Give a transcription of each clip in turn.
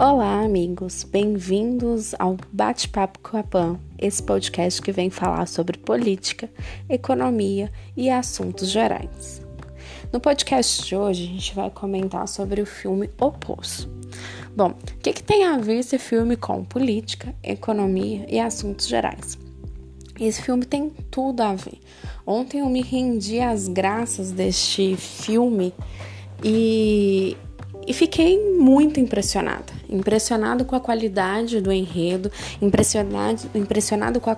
Olá, amigos, bem-vindos ao Bate-Papo com a PAN, esse podcast que vem falar sobre política, economia e assuntos gerais. No podcast de hoje, a gente vai comentar sobre o filme O Poço. Bom, o que, que tem a ver esse filme com política, economia e assuntos gerais? Esse filme tem tudo a ver. Ontem eu me rendi às graças deste filme e e fiquei muito impressionada. Impressionado com a qualidade do enredo, impressionado, impressionado com a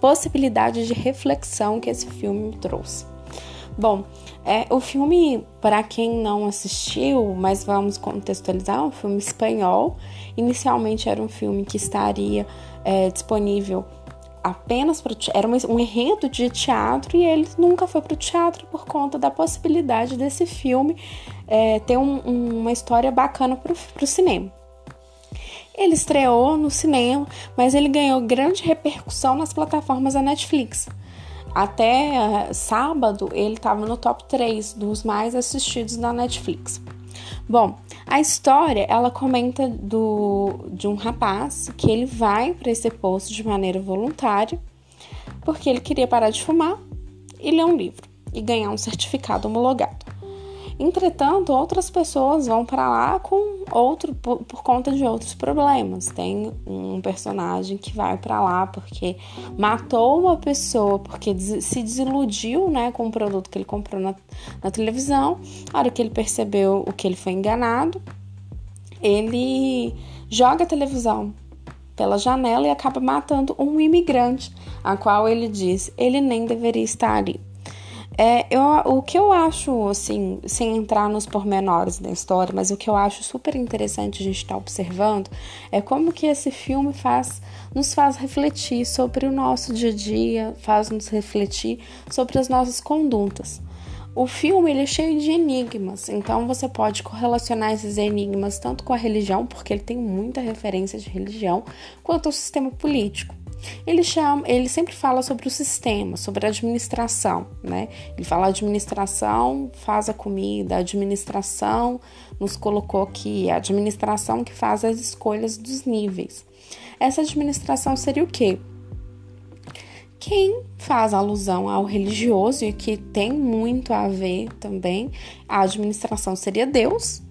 possibilidade de reflexão que esse filme me trouxe. Bom, é, o filme, para quem não assistiu, mas vamos contextualizar, é um filme espanhol. Inicialmente era um filme que estaria é, disponível apenas para era um enredo de teatro e ele nunca foi para o teatro por conta da possibilidade desse filme é, ter um, uma história bacana para o cinema. Ele estreou no cinema, mas ele ganhou grande repercussão nas plataformas da Netflix. Até uh, sábado ele estava no top 3 dos mais assistidos da Netflix. Bom, a história ela comenta do, de um rapaz que ele vai para esse posto de maneira voluntária porque ele queria parar de fumar e ler um livro e ganhar um certificado homologado. Entretanto, outras pessoas vão para lá com outro por, por, conta de outros problemas. Tem um personagem que vai para lá porque matou uma pessoa porque se desiludiu, né, com o produto que ele comprou na, na televisão. A hora que ele percebeu o que ele foi enganado, ele joga a televisão pela janela e acaba matando um imigrante, a qual ele diz ele nem deveria estar ali. É, eu, o que eu acho, assim, sem entrar nos pormenores da história, mas o que eu acho super interessante a gente estar tá observando é como que esse filme faz, nos faz refletir sobre o nosso dia a dia, faz nos refletir sobre as nossas condutas. O filme ele é cheio de enigmas, então você pode correlacionar esses enigmas tanto com a religião, porque ele tem muita referência de religião, quanto ao sistema político. Ele chama, ele sempre fala sobre o sistema, sobre a administração, né? Ele fala administração faz a comida, a administração nos colocou aqui, a administração que faz as escolhas dos níveis. Essa administração seria o quê? Quem faz alusão ao religioso e que tem muito a ver também, a administração seria Deus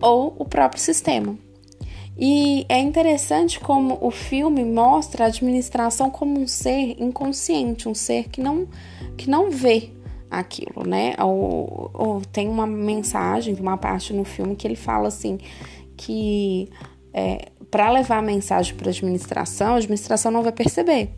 ou o próprio sistema. E é interessante como o filme mostra a administração como um ser inconsciente, um ser que não, que não vê aquilo, né? Ou, ou tem uma mensagem, uma parte no filme que ele fala assim que é, para levar a mensagem para a administração, a administração não vai perceber.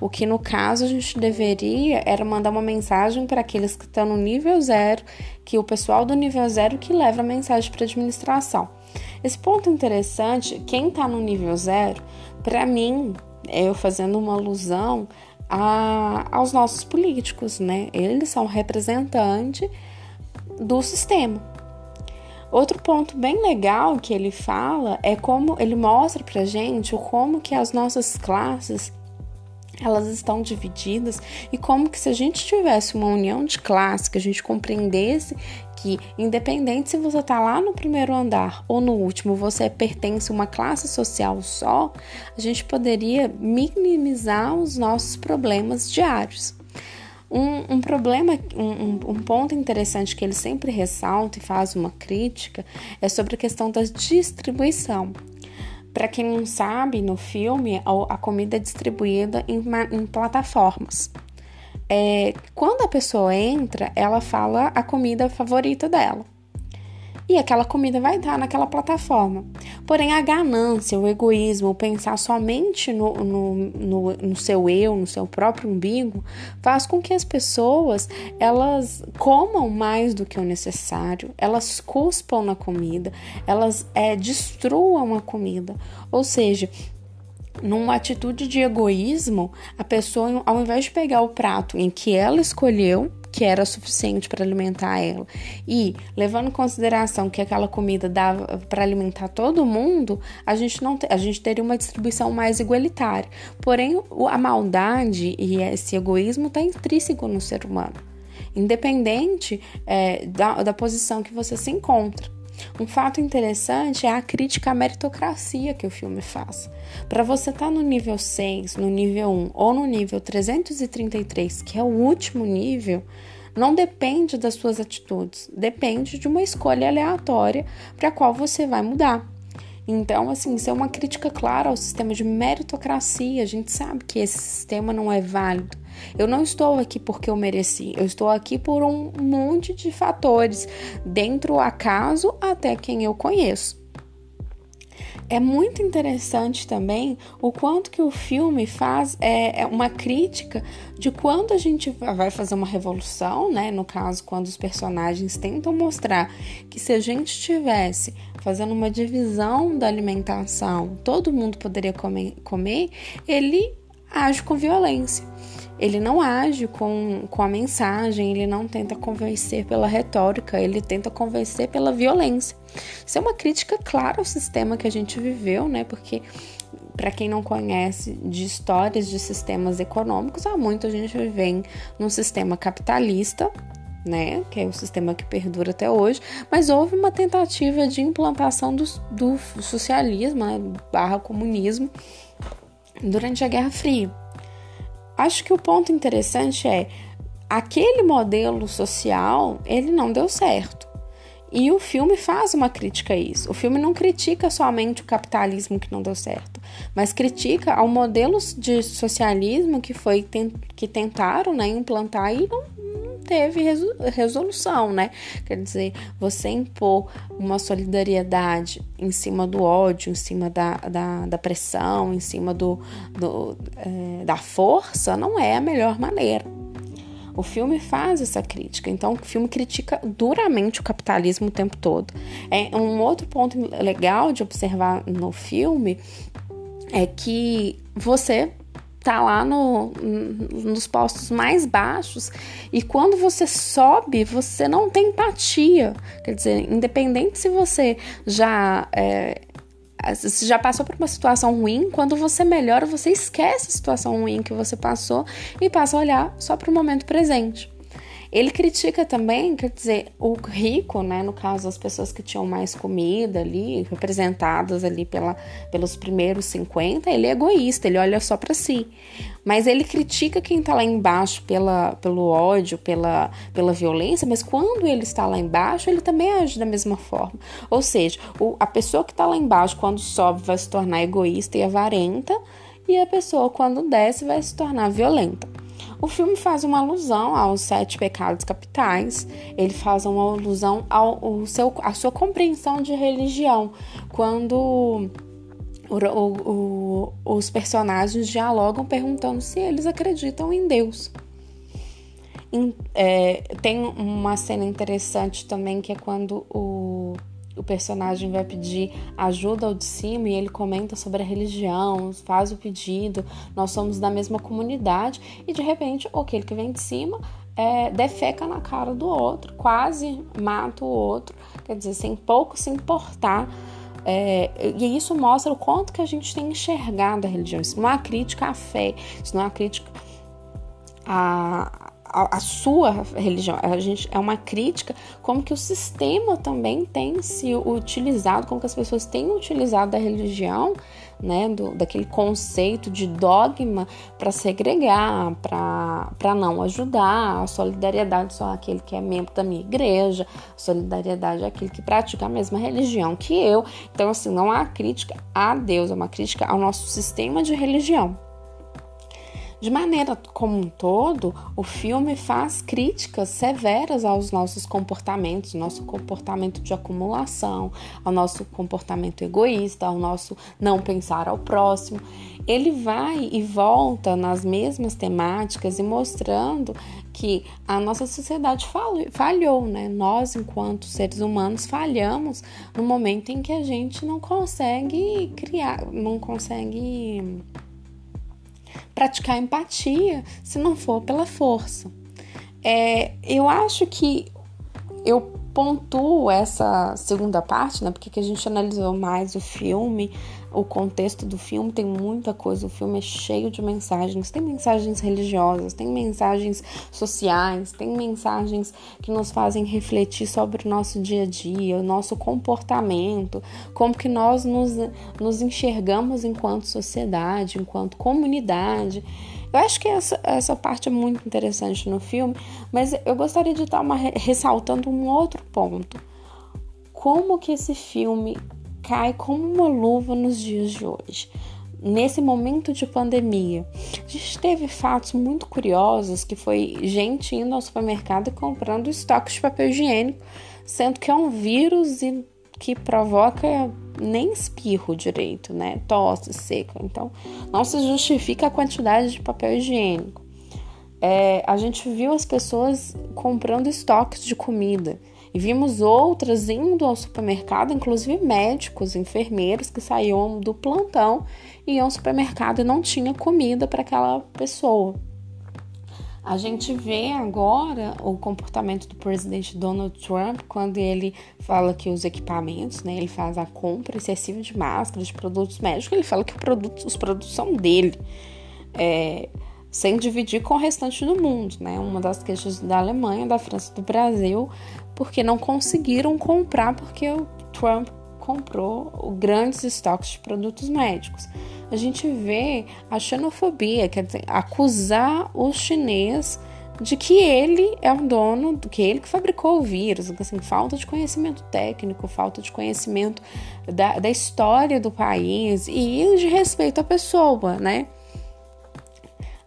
O que no caso a gente deveria era mandar uma mensagem para aqueles que estão no nível zero, que o pessoal do nível zero que leva a mensagem para a administração. Esse ponto interessante, quem está no nível zero, para mim, eu fazendo uma alusão a, aos nossos políticos, né? Eles são representantes do sistema. Outro ponto bem legal que ele fala é como ele mostra pra gente o como que as nossas classes elas estão divididas e como que se a gente tivesse uma união de classe, que a gente compreendesse que independente se você está lá no primeiro andar ou no último, você pertence a uma classe social só, a gente poderia minimizar os nossos problemas diários. Um, um problema, um, um, ponto interessante que ele sempre ressalta e faz uma crítica é sobre a questão da distribuição. Para quem não sabe, no filme a comida é distribuída em, em plataformas. É, quando a pessoa entra, ela fala a comida favorita dela. E aquela comida vai estar naquela plataforma. Porém, a ganância, o egoísmo, o pensar somente no, no, no, no, seu eu, no seu próprio umbigo, faz com que as pessoas elas comam mais do que o necessário, elas cuspam na comida, elas é, destruam a comida. Ou seja, numa atitude de egoísmo, a pessoa, ao invés de pegar o prato em que ela escolheu, que era suficiente para alimentar ela, e levando em consideração que aquela comida dava para alimentar todo mundo, a gente não a gente teria uma distribuição mais igualitária. Porém, a maldade e esse egoísmo está intrínseco no ser humano, independente é, da, da posição que você se encontra. Um fato interessante é a crítica à meritocracia que o filme faz. Para você estar tá no nível 6, no nível 1 ou no nível 333, que é o último nível, não depende das suas atitudes, depende de uma escolha aleatória para a qual você vai mudar. Então, assim, isso é uma crítica clara ao sistema de meritocracia. A gente sabe que esse sistema não é válido. Eu não estou aqui porque eu mereci, eu estou aqui por um monte de fatores, dentro do acaso até quem eu conheço. É muito interessante também o quanto que o filme faz é, é, uma crítica de quando a gente vai fazer uma revolução, né? No caso, quando os personagens tentam mostrar que se a gente tivesse fazendo uma divisão da alimentação, todo mundo poderia comer, comer ele age com violência. Ele não age com, com a mensagem, ele não tenta convencer pela retórica, ele tenta convencer pela violência. Isso é uma crítica clara ao sistema que a gente viveu, né? Porque para quem não conhece de histórias de sistemas econômicos, há muito a gente vive num sistema capitalista, né, que é o sistema que perdura até hoje, mas houve uma tentativa de implantação do, do socialismo, né, barra comunismo, durante a Guerra Fria. Acho que o ponto interessante é aquele modelo social ele não deu certo. E o filme faz uma crítica a isso. O filme não critica somente o capitalismo que não deu certo, mas critica ao modelo de socialismo que foi que tentaram né, implantar e não, teve resolução, né? Quer dizer, você impor uma solidariedade em cima do ódio, em cima da, da, da pressão, em cima do, do é, da força, não é a melhor maneira. O filme faz essa crítica, então o filme critica duramente o capitalismo o tempo todo. É um outro ponto legal de observar no filme é que você tá lá no, nos postos mais baixos e quando você sobe, você não tem empatia. Quer dizer, independente se você já é, já passou por uma situação ruim, quando você melhora, você esquece a situação ruim que você passou e passa a olhar só para o momento presente. Ele critica também, quer dizer, o rico, né, no caso as pessoas que tinham mais comida ali, representadas ali pela, pelos primeiros 50, ele é egoísta, ele olha só para si. Mas ele critica quem tá lá embaixo pela, pelo ódio, pela, pela violência, mas quando ele está lá embaixo, ele também age da mesma forma. Ou seja, o, a pessoa que está lá embaixo, quando sobe, vai se tornar egoísta e avarenta, e a pessoa, quando desce, vai se tornar violenta. O filme faz uma alusão aos sete pecados capitais, ele faz uma alusão ao, ao seu, à sua compreensão de religião, quando o, o, o, os personagens dialogam perguntando se eles acreditam em Deus. É, tem uma cena interessante também que é quando o o personagem vai pedir ajuda ao de cima e ele comenta sobre a religião, faz o pedido, nós somos da mesma comunidade e de repente aquele que vem de cima é, defeca na cara do outro, quase mata o outro, quer dizer, sem pouco se importar. É, e isso mostra o quanto que a gente tem enxergado a religião. Isso não é uma crítica à fé, isso não é uma crítica a, a, a, sua religião. A gente é uma crítica como que o sistema também tem se utilizado, como que as pessoas têm utilizado a religião, né, do, daquele conceito de dogma para segregar, para não ajudar, a solidariedade só aquele que é membro da minha igreja, a solidariedade é aquele que pratica a mesma religião que eu. Então, assim, não há crítica a Deus, é uma crítica ao nosso sistema de religião. De maneira como um todo, o filme faz críticas severas aos nossos comportamentos, nosso comportamento de acumulação, ao nosso comportamento egoísta, ao nosso não pensar ao próximo. Ele vai e volta nas mesmas temáticas e mostrando que a nossa sociedade falhou, né? Nós, enquanto seres humanos, falhamos no momento em que a gente não consegue criar, não consegue praticar empatia se não for pela força. É, eu acho que eu pontuo essa segunda parte, né? Porque que a gente analisou mais o filme, o contexto do filme, tem muita coisa. O filme é cheio de mensagens. Tem mensagens religiosas, tem mensagens sociais, tem mensagens que nos fazem refletir sobre o nosso dia a dia, o nosso comportamento, como que nós nos, nos enxergamos enquanto sociedade, enquanto comunidade. Eu acho que essa, essa parte é muito interessante no filme, mas eu gostaria de estar uma, ressaltando um outro ponto. Como que esse filme cai como uma luva nos dias de hoje? Nesse momento de pandemia, a gente teve fatos muito curiosos que foi gente indo ao supermercado e comprando estoques de papel higiênico, sendo que é um vírus e que provoca nem espirro direito, né? Tosse, seca. Então, não se justifica a quantidade de papel higiênico. É, a gente viu as pessoas comprando estoques de comida e vimos outras indo ao supermercado, inclusive médicos, enfermeiros que saíam do plantão e iam ao supermercado e não tinha comida para aquela pessoa. A gente vê agora o comportamento do presidente Donald Trump quando ele fala que os equipamentos, né, ele faz a compra excessiva de máscaras, de produtos médicos, ele fala que produto, os produtos são dele, é, sem dividir com o restante do mundo, né? Uma das queixas da Alemanha, da França, do Brasil, porque não conseguiram comprar porque o Trump comprou grandes estoques de produtos médicos. A gente vê a xenofobia, quer dizer, acusar o chinês de que ele é o dono, que ele que fabricou o vírus, assim, falta de conhecimento técnico, falta de conhecimento da, da história do país e de respeito à pessoa, né?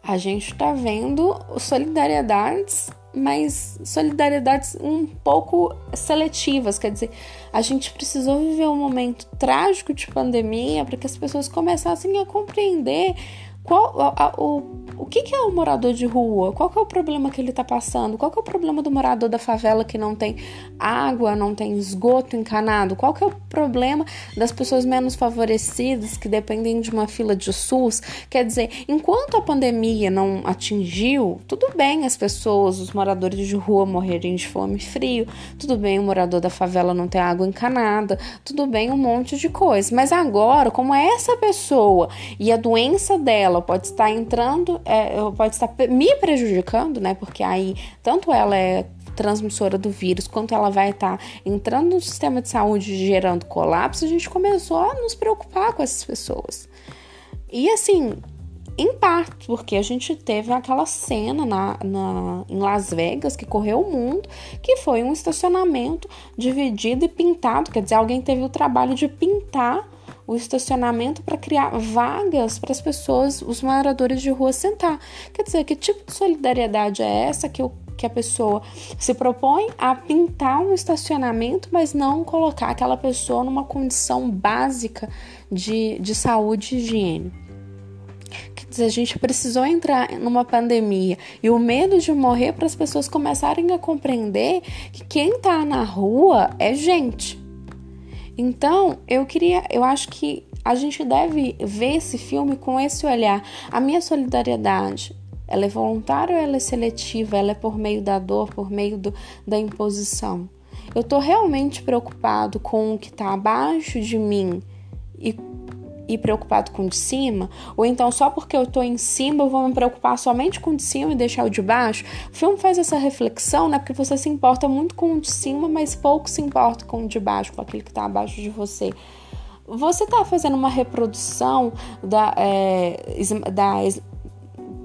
A gente tá vendo solidariedades mas solidariedades um pouco seletivas, quer dizer, a gente precisou viver um momento trágico de pandemia para que as pessoas começassem a compreender qual a, a, o, o que, que, é o morador de rua? Qual é o problema que ele está passando? Qual é o problema do morador da favela que não tem água, não tem esgoto encanado? Qual é o problema das pessoas menos favorecidas que dependem de uma fila de SUS? Quer dizer, enquanto a pandemia não atingiu, tudo bem as pessoas, os moradores de rua morrerem de fome e frio, tudo bem o morador da favela não ter água encanada, tudo bem um monte de coisa. Mas agora, como é essa pessoa e a doença dela ela pode estar entrando, é, pode estar me prejudicando, né? Porque aí tanto ela é transmissora do vírus, quanto ela vai estar entrando no sistema de saúde gerando colapso, a gente começou a nos preocupar com essas pessoas. E assim, em parte porque a gente teve aquela cena na, na, em Las Vegas que correu o mundo, que foi um estacionamento dividido e pintado, quer dizer, alguém teve o trabalho de pintar o estacionamento para criar vagas para as pessoas, os moradores de rua sentar. Quer dizer, que tipo de solidariedade é essa que, o, que a pessoa se propõe a pintar um estacionamento, mas não colocar aquela pessoa numa condição básica de, de saúde e higiene? A gente precisou entrar numa pandemia e o medo de morrer para as pessoas começarem a compreender que quem está na rua é gente. Então, eu queria, eu acho que a gente deve ver esse filme com esse olhar. A minha solidariedade, ela é voluntária ou ela é seletiva? Ela é por meio da dor, por meio do, da imposição? Eu estou realmente preocupado com o que está abaixo de mim e e preocupado com o de cima, ou então só porque eu tô em cima eu vou me preocupar somente com o de cima e deixar o de baixo. O filme faz essa reflexão, né? Porque você se importa muito com o de cima, mas pouco se importa com o de baixo, com aquele que tá abaixo de você. Você tá fazendo uma reprodução da, é, da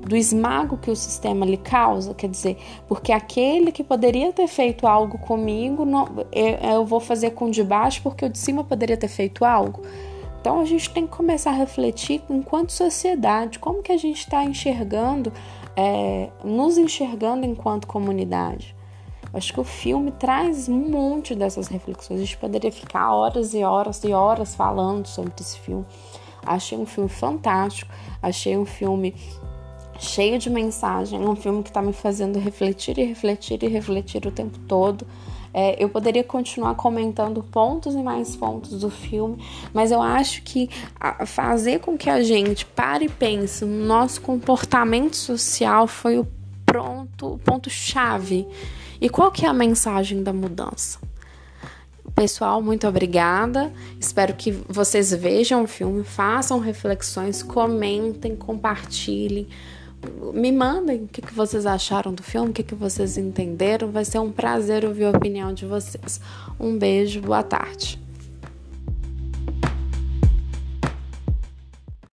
do esmago que o sistema lhe causa, quer dizer, porque aquele que poderia ter feito algo comigo, não, eu, eu vou fazer com o de baixo porque o de cima poderia ter feito algo. Então a gente tem que começar a refletir enquanto sociedade, como que a gente está enxergando, é, nos enxergando enquanto comunidade. Acho que o filme traz um monte dessas reflexões. A gente poderia ficar horas e horas e horas falando sobre esse filme. Achei um filme fantástico, achei um filme cheio de mensagem, um filme que está me fazendo refletir e refletir e refletir o tempo todo. É, eu poderia continuar comentando pontos e mais pontos do filme, mas eu acho que fazer com que a gente pare e pense no nosso comportamento social foi o pronto, o ponto chave. E qual que é a mensagem da mudança? Pessoal, muito obrigada. Espero que vocês vejam o filme, façam reflexões, comentem, compartilhem. Me mandem o que, que vocês acharam do filme, o que, que vocês entenderam. Vai ser um prazer ouvir a opinião de vocês. Um beijo, boa tarde.